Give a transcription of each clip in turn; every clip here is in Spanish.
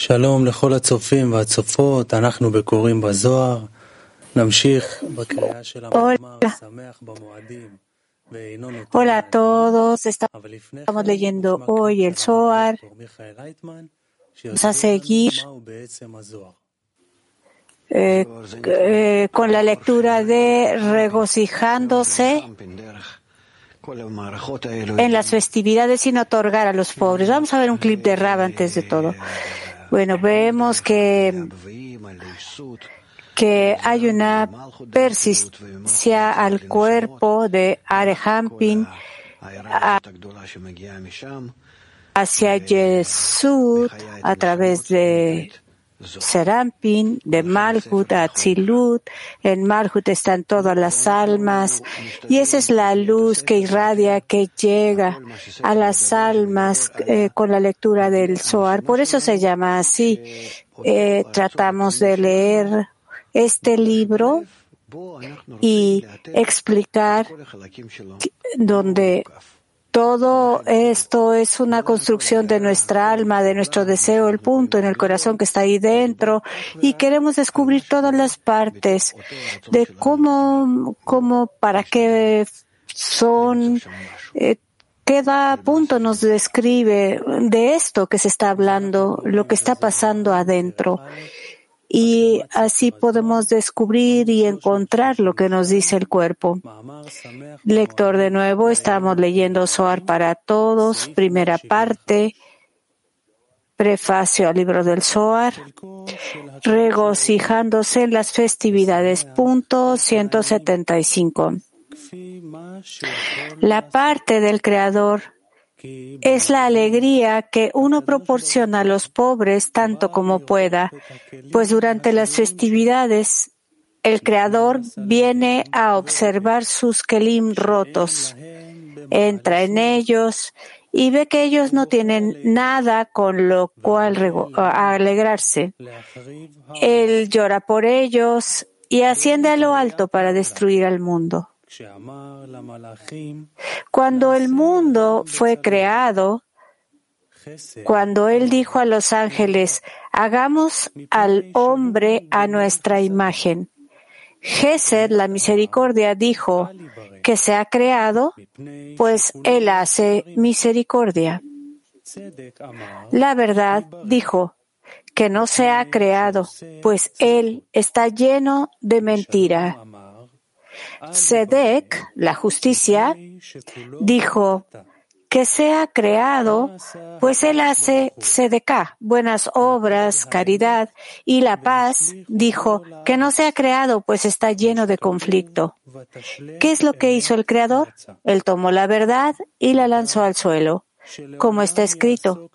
Shalom. Hola a todos, estamos leyendo hoy el Zohar. Vamos a seguir eh, eh, con la lectura de regocijándose en las festividades sin otorgar a los pobres. Vamos a ver un clip de Rab antes de todo. Bueno, vemos que, que hay una persistencia al cuerpo de Arehampin hacia Yesud a través de Serampin, de Malhut a Tzilut. En Malhut están todas las almas y esa es la luz que irradia, que llega a las almas eh, con la lectura del Zohar. Por eso se llama así. Eh, tratamos de leer este libro y explicar donde todo esto es una construcción de nuestra alma, de nuestro deseo, el punto en el corazón que está ahí dentro y queremos descubrir todas las partes de cómo, cómo, para qué son, eh, cada punto nos describe de esto que se está hablando, lo que está pasando adentro y así podemos descubrir y encontrar lo que nos dice el cuerpo. Lector de nuevo, estamos leyendo Zohar para todos, primera parte, prefacio al libro del Zohar, regocijándose en las festividades, punto 175. La parte del Creador es la alegría que uno proporciona a los pobres tanto como pueda, pues durante las festividades el Creador viene a observar sus kelim rotos, entra en ellos y ve que ellos no tienen nada con lo cual alegrarse. Él llora por ellos y asciende a lo alto para destruir al mundo. Cuando el mundo fue creado, cuando Él dijo a los ángeles, hagamos al hombre a nuestra imagen. Gesed, la misericordia, dijo que se ha creado, pues Él hace misericordia. La verdad dijo que no se ha creado, pues Él está lleno de mentira. Sedek, la justicia, dijo que sea creado, pues él hace Sedeká, buenas obras, caridad, y la paz, dijo que no sea creado, pues está lleno de conflicto. ¿Qué es lo que hizo el creador? Él tomó la verdad y la lanzó al suelo, como está escrito,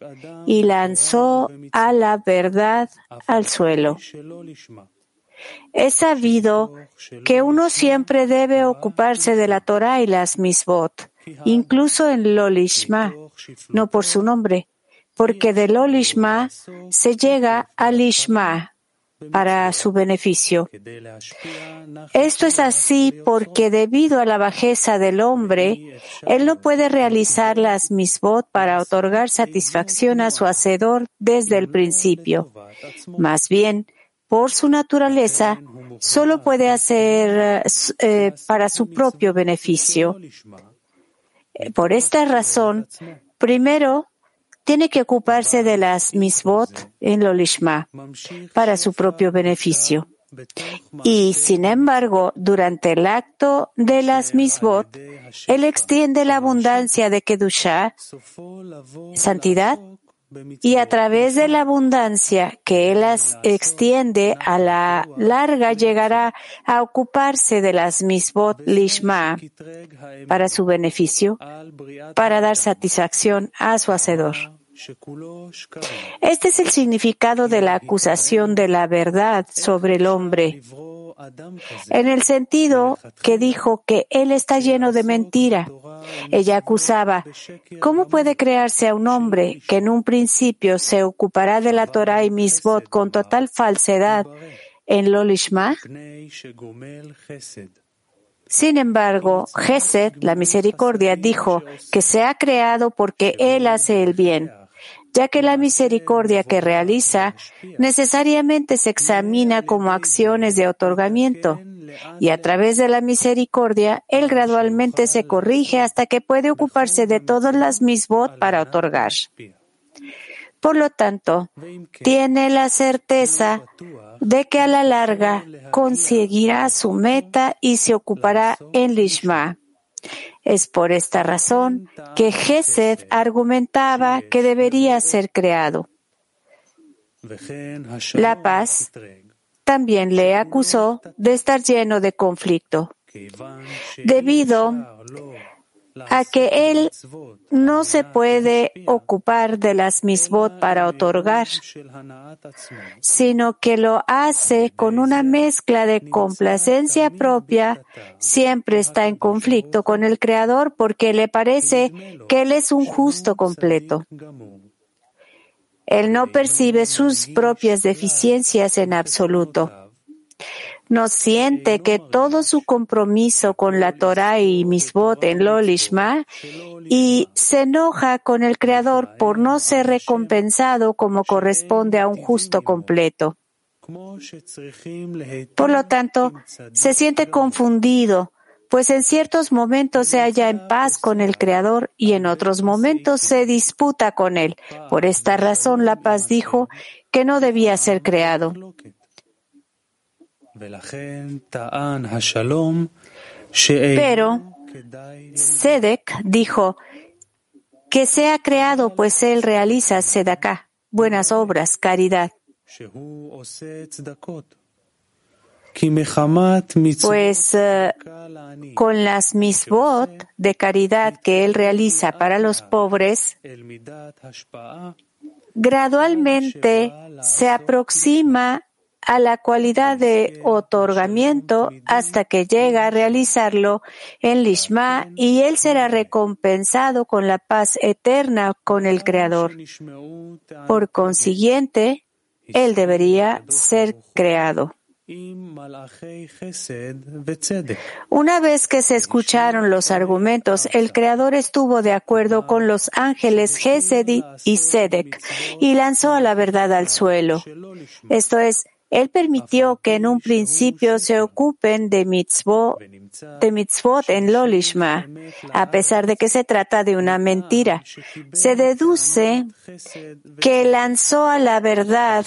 y lanzó a la verdad al suelo. Es sabido que uno siempre debe ocuparse de la Torah y las misbot, incluso en Lolishma, no por su nombre, porque de Lolishma se llega al Ishma para su beneficio. Esto es así porque debido a la bajeza del hombre, él no puede realizar las misbot para otorgar satisfacción a su hacedor desde el principio. Más bien, por su naturaleza, solo puede hacer eh, para su propio beneficio. Por esta razón, primero tiene que ocuparse de las misbot en lo lishma para su propio beneficio. Y sin embargo, durante el acto de las misbot, él extiende la abundancia de Kedusha, santidad, y a través de la abundancia que Él las extiende a la larga llegará a ocuparse de las misbot lishma para su beneficio, para dar satisfacción a su hacedor. Este es el significado de la acusación de la verdad sobre el hombre, en el sentido que dijo que él está lleno de mentira. Ella acusaba, ¿cómo puede crearse a un hombre que en un principio se ocupará de la Torah y Misbot con total falsedad en Lolishma? Sin embargo, Gesed, la misericordia, dijo que se ha creado porque él hace el bien. Ya que la misericordia que realiza necesariamente se examina como acciones de otorgamiento, y a través de la misericordia, él gradualmente se corrige hasta que puede ocuparse de todas las misbot para otorgar. Por lo tanto, tiene la certeza de que a la larga conseguirá su meta y se ocupará en Lishma. Es por esta razón que Gesed argumentaba que debería ser creado. La paz también le acusó de estar lleno de conflicto, debido a que él no se puede ocupar de las misbot para otorgar, sino que lo hace con una mezcla de complacencia propia, siempre está en conflicto con el Creador porque le parece que él es un justo completo. Él no percibe sus propias deficiencias en absoluto no siente que todo su compromiso con la Torah y Misbot en Lolishma y se enoja con el Creador por no ser recompensado como corresponde a un justo completo. Por lo tanto, se siente confundido, pues en ciertos momentos se halla en paz con el Creador y en otros momentos se disputa con él. Por esta razón, la paz dijo que no debía ser creado. Pero Sedek dijo que sea creado, pues él realiza Sedaká, buenas obras, caridad. Pues eh, con las misbot de caridad que él realiza para los pobres, gradualmente se aproxima a la cualidad de otorgamiento hasta que llega a realizarlo en Lishma y él será recompensado con la paz eterna con el Creador. Por consiguiente, él debería ser creado. Una vez que se escucharon los argumentos, el Creador estuvo de acuerdo con los ángeles Gesed y Sedek y lanzó a la verdad al suelo. Esto es, él permitió que en un principio se ocupen de mitzvot, de mitzvot en Lolishma, a pesar de que se trata de una mentira. Se deduce que lanzó a la verdad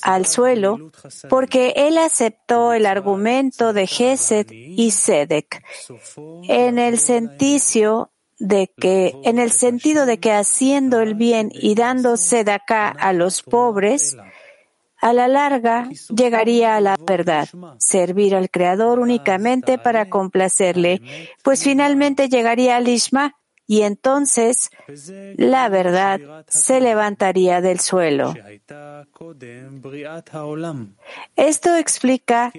al suelo porque él aceptó el argumento de Gesed y Sedek en el sentido de que, en el sentido de que haciendo el bien y dando acá a los pobres, a la larga llegaría a la verdad, servir al Creador únicamente para complacerle, pues finalmente llegaría al Ishma y entonces la verdad se levantaría del suelo. Esto explica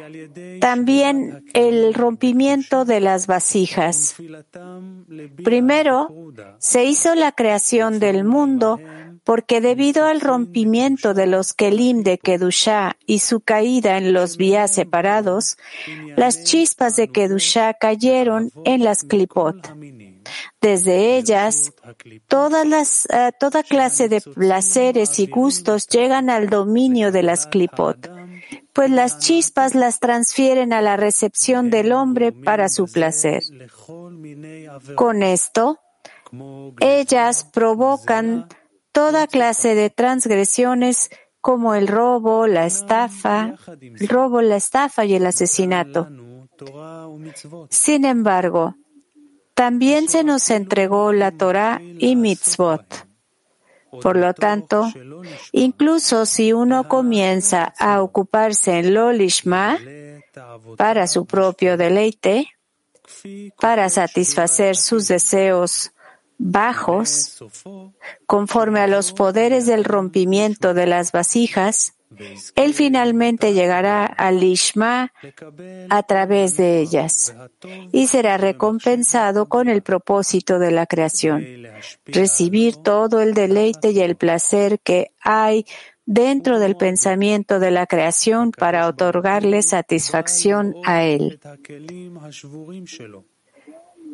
también el rompimiento de las vasijas. Primero, se hizo la creación del mundo porque debido al rompimiento de los Kelim de Kedushá y su caída en los vías separados, las chispas de Kedushá cayeron en las Klipot. Desde ellas, todas las, eh, toda clase de placeres y gustos llegan al dominio de las Klipot, pues las chispas las transfieren a la recepción del hombre para su placer. Con esto, ellas provocan toda clase de transgresiones como el robo, la estafa, el robo, la estafa y el asesinato. Sin embargo, también se nos entregó la Torah y mitzvot. Por lo tanto, incluso si uno comienza a ocuparse en lo lishma para su propio deleite, para satisfacer sus deseos bajos, conforme a los poderes del rompimiento de las vasijas, él finalmente llegará al Ishma a través de ellas y será recompensado con el propósito de la creación, recibir todo el deleite y el placer que hay dentro del pensamiento de la creación para otorgarle satisfacción a él.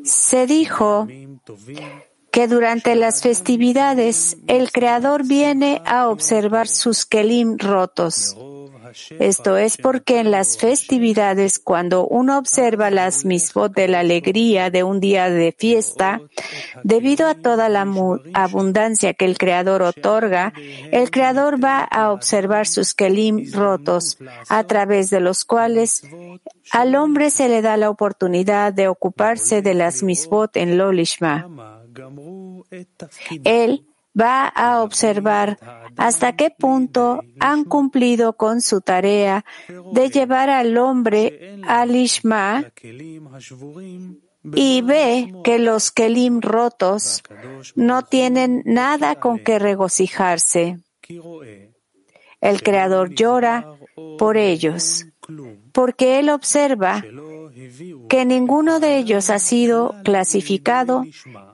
Se dijo que durante las festividades el Creador viene a observar sus kelim rotos. Esto es porque en las festividades, cuando uno observa las misbot de la alegría de un día de fiesta, debido a toda la abundancia que el Creador otorga, el Creador va a observar sus kelim rotos, a través de los cuales al hombre se le da la oportunidad de ocuparse de las misbot en Lolishma. Él va a observar hasta qué punto han cumplido con su tarea de llevar al hombre al Ishma y ve que los Kelim rotos no tienen nada con que regocijarse. El Creador llora por ellos, porque Él observa que ninguno de ellos ha sido clasificado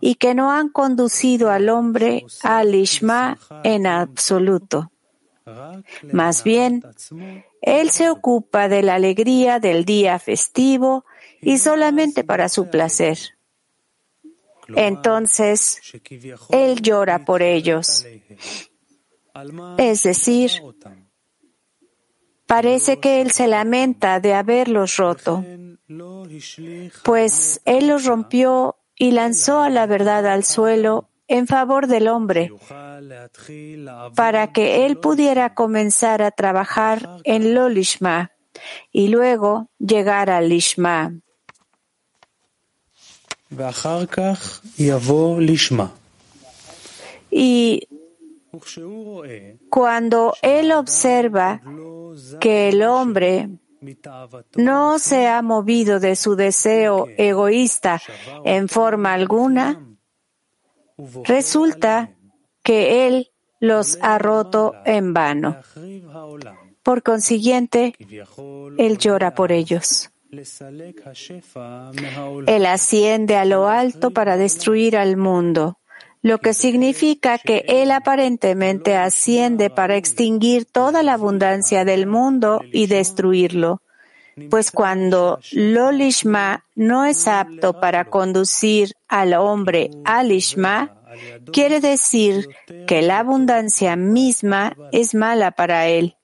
y que no han conducido al hombre al Ishma en absoluto. Más bien, él se ocupa de la alegría del día festivo y solamente para su placer. Entonces, él llora por ellos. Es decir, parece que él se lamenta de haberlos roto pues él los rompió y lanzó a la verdad al suelo en favor del hombre, para que él pudiera comenzar a trabajar en lo lishma y luego llegar al lishma. Y cuando él observa que el hombre no se ha movido de su deseo egoísta en forma alguna, resulta que Él los ha roto en vano. Por consiguiente, Él llora por ellos. Él asciende a lo alto para destruir al mundo lo que significa que Él aparentemente asciende para extinguir toda la abundancia del mundo y destruirlo. Pues cuando Lolishma no es apto para conducir al hombre al Ishma, quiere decir que la abundancia misma es mala para él,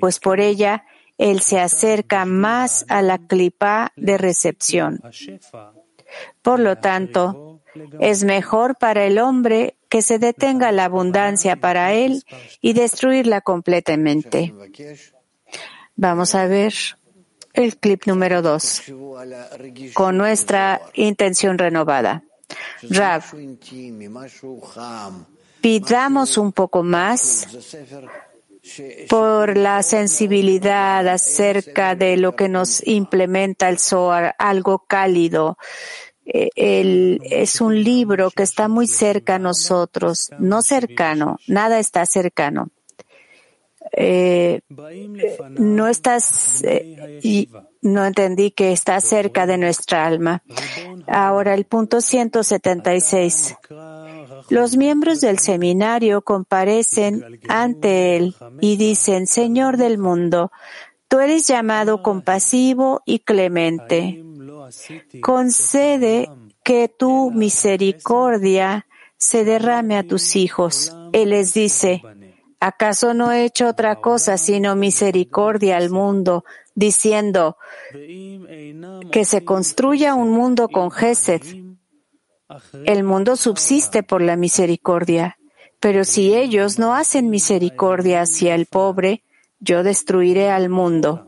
pues por ella él se acerca más a la clipa de recepción. Por lo tanto, es mejor para el hombre que se detenga la abundancia para él y destruirla completamente. Vamos a ver el clip número dos con nuestra intención renovada. Rav, pidamos un poco más por la sensibilidad acerca de lo que nos implementa el Zohar, algo cálido, eh, es un libro que está muy cerca a nosotros, no cercano, nada está cercano. Eh, no estás, eh, no entendí que está cerca de nuestra alma. Ahora el punto 176. Los miembros del seminario comparecen ante él y dicen, Señor del mundo, tú eres llamado compasivo y clemente. Concede que tu misericordia se derrame a tus hijos. Él les dice, ¿acaso no he hecho otra cosa sino misericordia al mundo, diciendo que se construya un mundo con Gesed? El mundo subsiste por la misericordia, pero si ellos no hacen misericordia hacia el pobre, yo destruiré al mundo.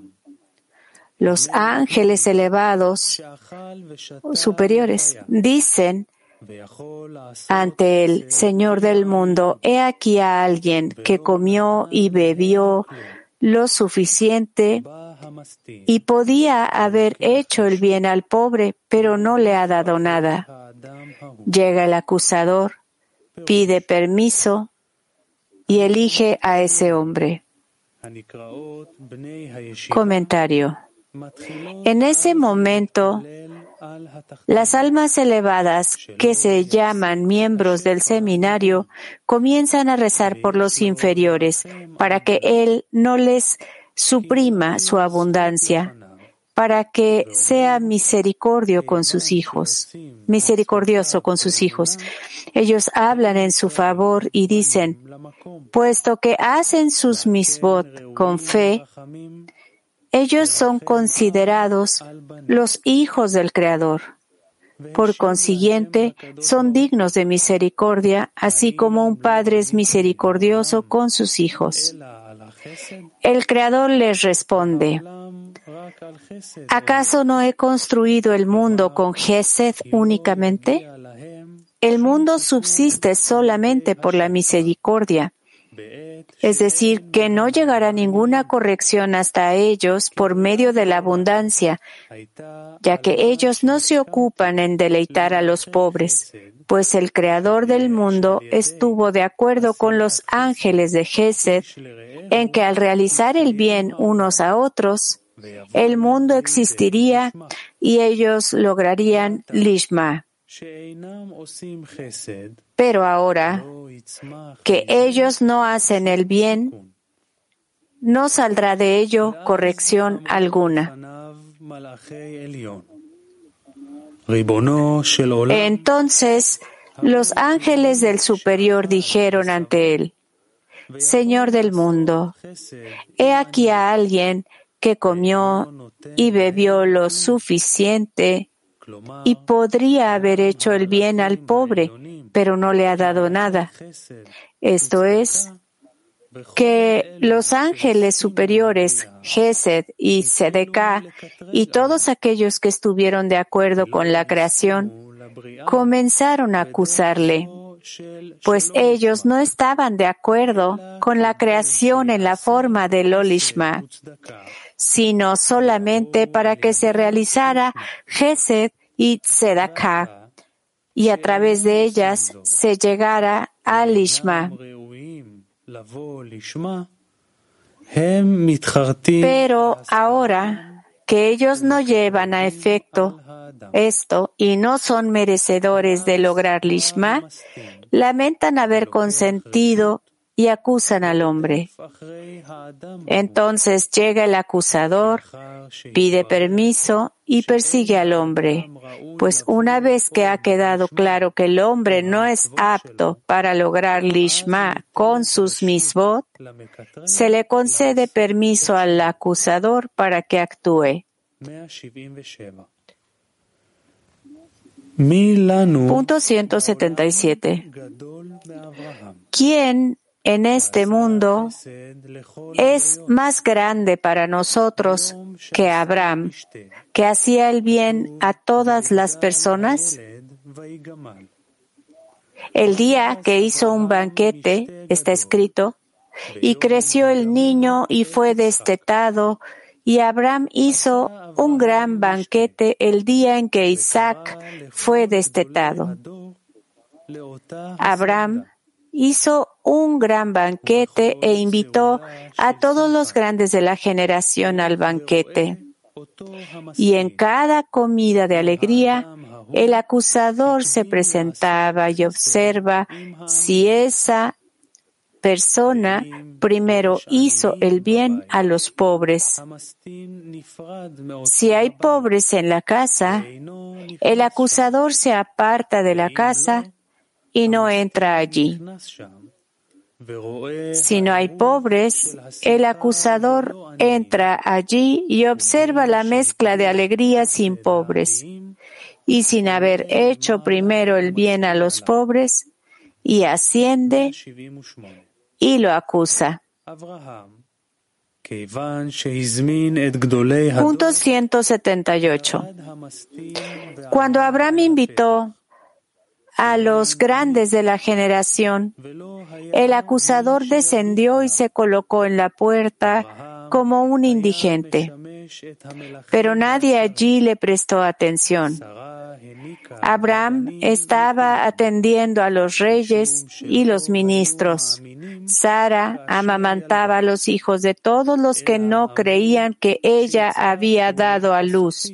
Los ángeles elevados superiores dicen ante el Señor del mundo, he aquí a alguien que comió y bebió lo suficiente y podía haber hecho el bien al pobre, pero no le ha dado nada. Llega el acusador, pide permiso y elige a ese hombre. Comentario. En ese momento, las almas elevadas que se llaman miembros del seminario comienzan a rezar por los inferiores para que Él no les suprima su abundancia, para que sea misericordio con sus hijos, misericordioso con sus hijos. Ellos hablan en su favor y dicen, puesto que hacen sus misbot con fe, ellos son considerados los hijos del Creador. Por consiguiente, son dignos de misericordia, así como un padre es misericordioso con sus hijos. El Creador les responde, ¿acaso no he construido el mundo con Gesed únicamente? El mundo subsiste solamente por la misericordia es decir, que no llegará ninguna corrección hasta ellos por medio de la abundancia, ya que ellos no se ocupan en deleitar a los pobres, pues el Creador del mundo estuvo de acuerdo con los ángeles de Gesed en que al realizar el bien unos a otros, el mundo existiría y ellos lograrían Lishma. Pero ahora que ellos no hacen el bien, no saldrá de ello corrección alguna. Entonces los ángeles del superior dijeron ante él, Señor del mundo, he aquí a alguien que comió y bebió lo suficiente y podría haber hecho el bien al pobre, pero no le ha dado nada. Esto es, que los ángeles superiores, Gesed y Sedeká, y todos aquellos que estuvieron de acuerdo con la creación, comenzaron a acusarle, pues ellos no estaban de acuerdo con la creación en la forma del Olishma, sino solamente para que se realizara Gesed y Tzedaká, y a través de ellas se llegara al Ishma. Pero ahora que ellos no llevan a efecto esto y no son merecedores de lograr Lishma, lamentan haber consentido y acusan al hombre. Entonces llega el acusador, pide permiso y persigue al hombre, pues una vez que ha quedado claro que el hombre no es apto para lograr lishma con sus misbot, se le concede permiso al acusador para que actúe. Punto 177. ¿Quién en este mundo es más grande para nosotros que Abraham, que hacía el bien a todas las personas? El día que hizo un banquete, está escrito, y creció el niño y fue destetado, y Abraham hizo un gran banquete el día en que Isaac fue destetado. Abraham hizo un gran banquete e invitó a todos los grandes de la generación al banquete. Y en cada comida de alegría, el acusador se presentaba y observa si esa persona primero hizo el bien a los pobres. Si hay pobres en la casa, el acusador se aparta de la casa y no entra allí. Si no hay pobres, el acusador entra allí y observa la mezcla de alegría sin pobres y sin haber hecho primero el bien a los pobres y asciende y lo acusa. Punto 178. Cuando Abraham invitó a los grandes de la generación. El acusador descendió y se colocó en la puerta como un indigente, pero nadie allí le prestó atención. Abraham estaba atendiendo a los reyes y los ministros. Sara amamantaba a los hijos de todos los que no creían que ella había dado a luz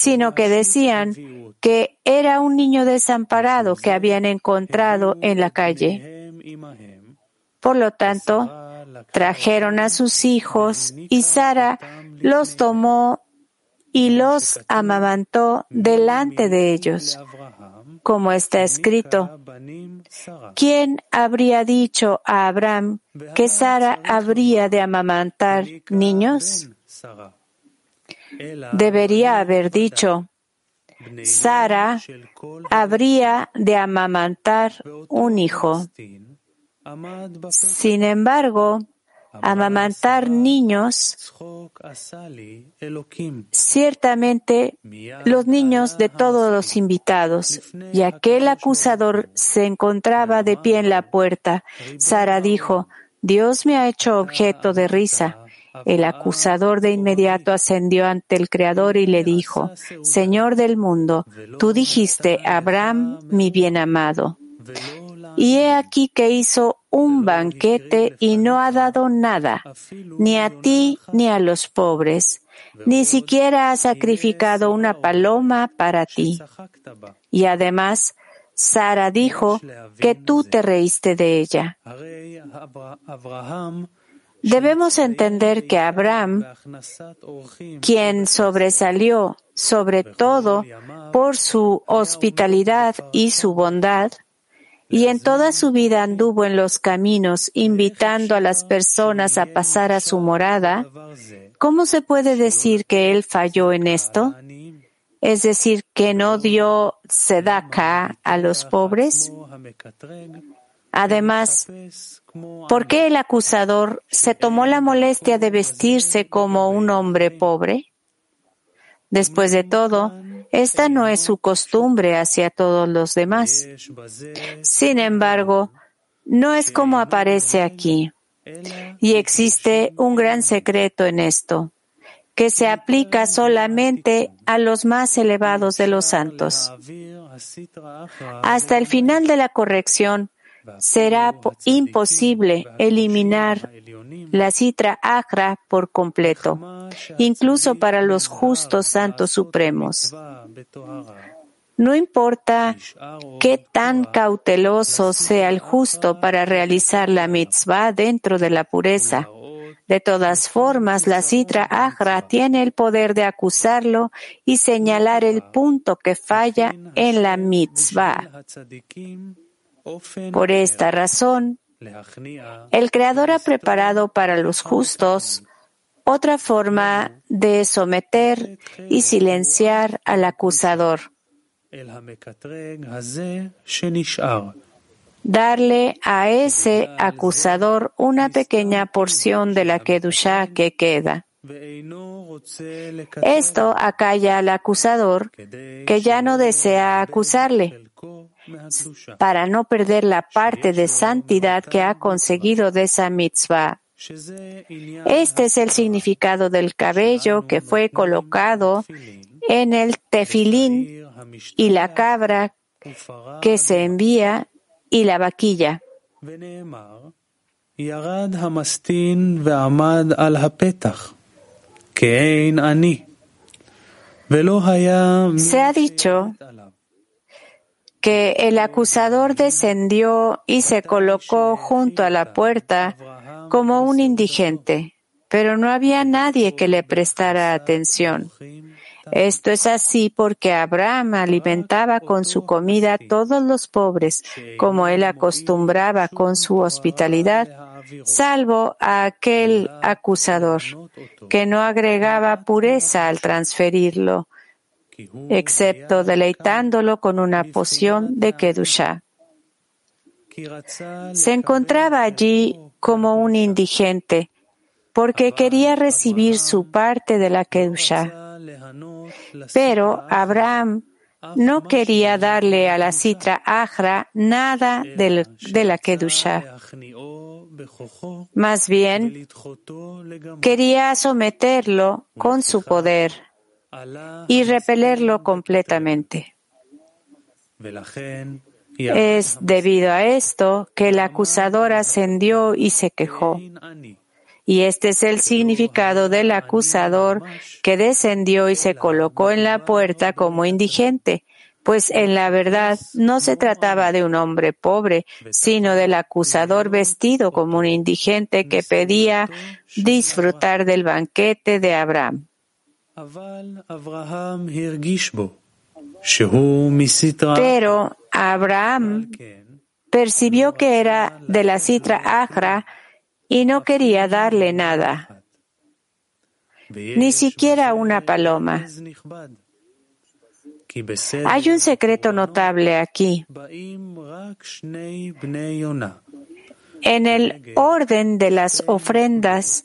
sino que decían que era un niño desamparado que habían encontrado en la calle. Por lo tanto, trajeron a sus hijos y Sara los tomó y los amamantó delante de ellos. Como está escrito, ¿quién habría dicho a Abraham que Sara habría de amamantar niños? Debería haber dicho, Sara habría de amamantar un hijo. Sin embargo, amamantar niños, ciertamente los niños de todos los invitados, y aquel acusador se encontraba de pie en la puerta. Sara dijo, Dios me ha hecho objeto de risa. El acusador de inmediato ascendió ante el Creador y le dijo, Señor del mundo, tú dijiste, Abraham, mi bien amado. Y he aquí que hizo un banquete y no ha dado nada, ni a ti ni a los pobres, ni siquiera ha sacrificado una paloma para ti. Y además, Sara dijo que tú te reíste de ella. Debemos entender que Abraham, quien sobresalió sobre todo por su hospitalidad y su bondad, y en toda su vida anduvo en los caminos invitando a las personas a pasar a su morada, ¿cómo se puede decir que él falló en esto? Es decir, que no dio sedaka a los pobres. Además, ¿por qué el acusador se tomó la molestia de vestirse como un hombre pobre? Después de todo, esta no es su costumbre hacia todos los demás. Sin embargo, no es como aparece aquí. Y existe un gran secreto en esto, que se aplica solamente a los más elevados de los santos. Hasta el final de la corrección, será imposible eliminar la citra agra por completo, incluso para los justos santos supremos. No importa qué tan cauteloso sea el justo para realizar la mitzvah dentro de la pureza. De todas formas, la citra agra tiene el poder de acusarlo y señalar el punto que falla en la mitzvah. Por esta razón, el Creador ha preparado para los justos otra forma de someter y silenciar al acusador. Darle a ese acusador una pequeña porción de la Kedusha que queda. Esto acalla al acusador que ya no desea acusarle para no perder la parte de santidad que ha conseguido de esa mitzvah. Este es el significado del cabello que fue colocado en el tefilín y la cabra que se envía y la vaquilla. Se ha dicho que el acusador descendió y se colocó junto a la puerta como un indigente, pero no había nadie que le prestara atención. Esto es así porque Abraham alimentaba con su comida a todos los pobres, como él acostumbraba con su hospitalidad, salvo a aquel acusador, que no agregaba pureza al transferirlo, excepto deleitándolo con una poción de Kedusha. Se encontraba allí como un indigente, porque quería recibir su parte de la Kedusha. Pero Abraham no quería darle a la citra Agra nada de la Kedusha. Más bien, quería someterlo con su poder y repelerlo completamente. Es debido a esto que el acusador ascendió y se quejó. Y este es el significado del acusador que descendió y se colocó en la puerta como indigente, pues en la verdad no se trataba de un hombre pobre, sino del acusador vestido como un indigente que pedía disfrutar del banquete de Abraham. Pero Abraham percibió que era de la citra Agra y no quería darle nada, ni siquiera una paloma. Hay un secreto notable aquí. En el orden de las ofrendas,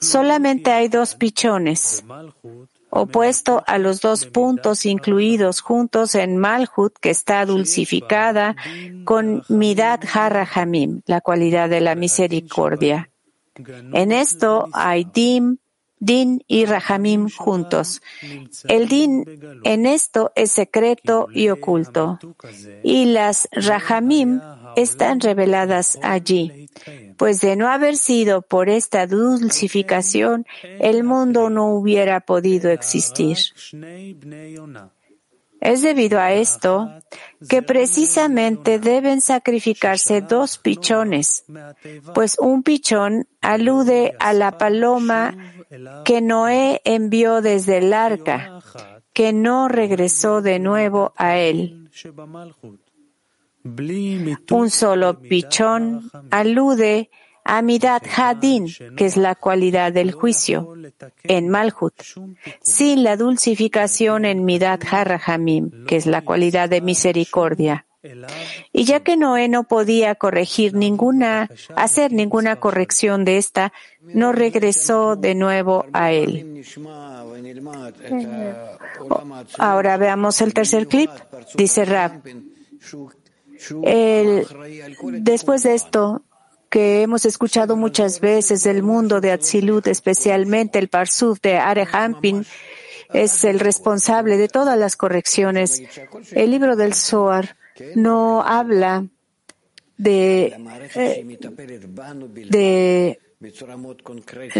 solamente hay dos pichones, opuesto a los dos puntos incluidos juntos en Malhut, que está dulcificada con Midat Hamim, la cualidad de la misericordia. En esto hay Dim, Din y Rahamim juntos. El Din en esto es secreto y oculto. Y las Rahamim están reveladas allí. Pues de no haber sido por esta dulcificación, el mundo no hubiera podido existir. Es debido a esto que precisamente deben sacrificarse dos pichones, pues un pichón alude a la paloma que Noé envió desde el arca, que no regresó de nuevo a él. Un solo pichón alude a Midat Hadin, que es la cualidad del juicio, en Malhut, sin la dulcificación en Midat Harahamim, que es la cualidad de misericordia. Y ya que Noé no podía corregir ninguna, hacer ninguna corrección de esta, no regresó de nuevo a él. Ahora veamos el tercer clip. Dice Rab. Después de esto, que hemos escuchado muchas veces del mundo de Atzilut, especialmente el Parsuf de Arehampin, es el responsable de todas las correcciones. El libro del Zohar no habla de, eh, de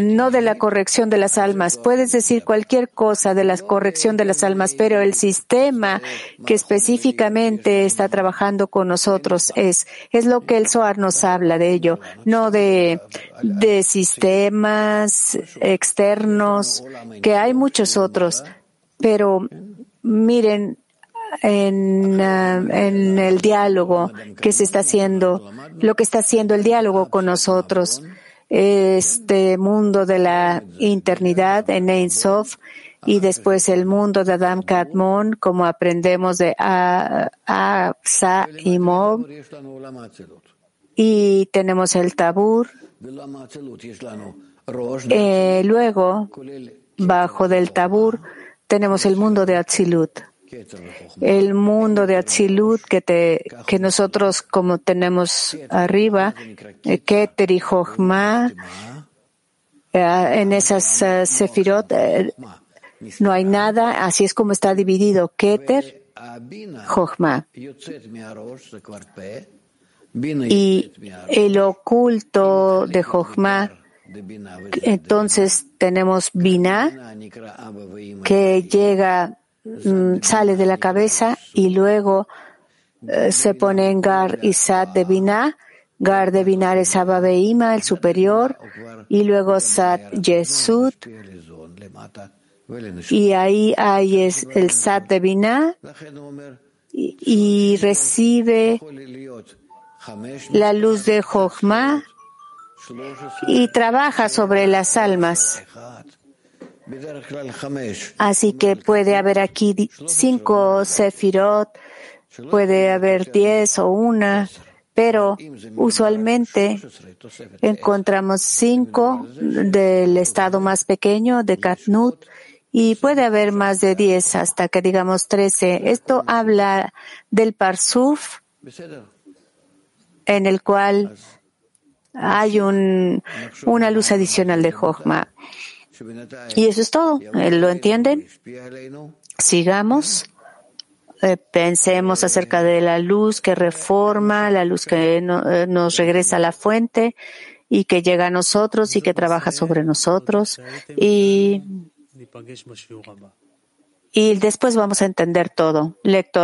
no de la corrección de las almas. Puedes decir cualquier cosa de la corrección de las almas, pero el sistema que específicamente está trabajando con nosotros es, es lo que el SOAR nos habla de ello, no de, de sistemas externos, que hay muchos otros. Pero miren, en, ah, en el diálogo que se está haciendo, lo que está haciendo el diálogo con nosotros este mundo de la eternidad en Ein y después el mundo de Adam Kadmon, como aprendemos de Asa y Mob. Y tenemos el Tabur. Eh, luego, bajo del Tabur, tenemos el mundo de Atzilut el mundo de Atzilut que, nosotros como tenemos arriba, eh, Keter y Jochma, eh, en esas uh, Sefirot no hay nada, así es como está dividido Keter, Jochma. Y el oculto de Jochma, entonces tenemos Bina, que llega sale de la cabeza y luego eh, se pone en Gar y Sat de Binah. Gar de Binah es Abba el superior, y luego Sat Yesud, y ahí hay es el Sat de Binah, y, recibe la luz de Jochma y trabaja sobre las almas. Así que puede haber aquí cinco sefirot, puede haber diez o una, pero usualmente encontramos cinco del estado más pequeño de Katnut y puede haber más de diez hasta que digamos trece. Esto habla del Parsuf en el cual hay un, una luz adicional de Jochma. Y eso es todo. ¿Lo entienden? Sigamos. Eh, pensemos acerca de la luz que reforma, la luz que eh, nos regresa a la fuente y que llega a nosotros y que trabaja sobre nosotros. Y, y después vamos a entender todo. Lector.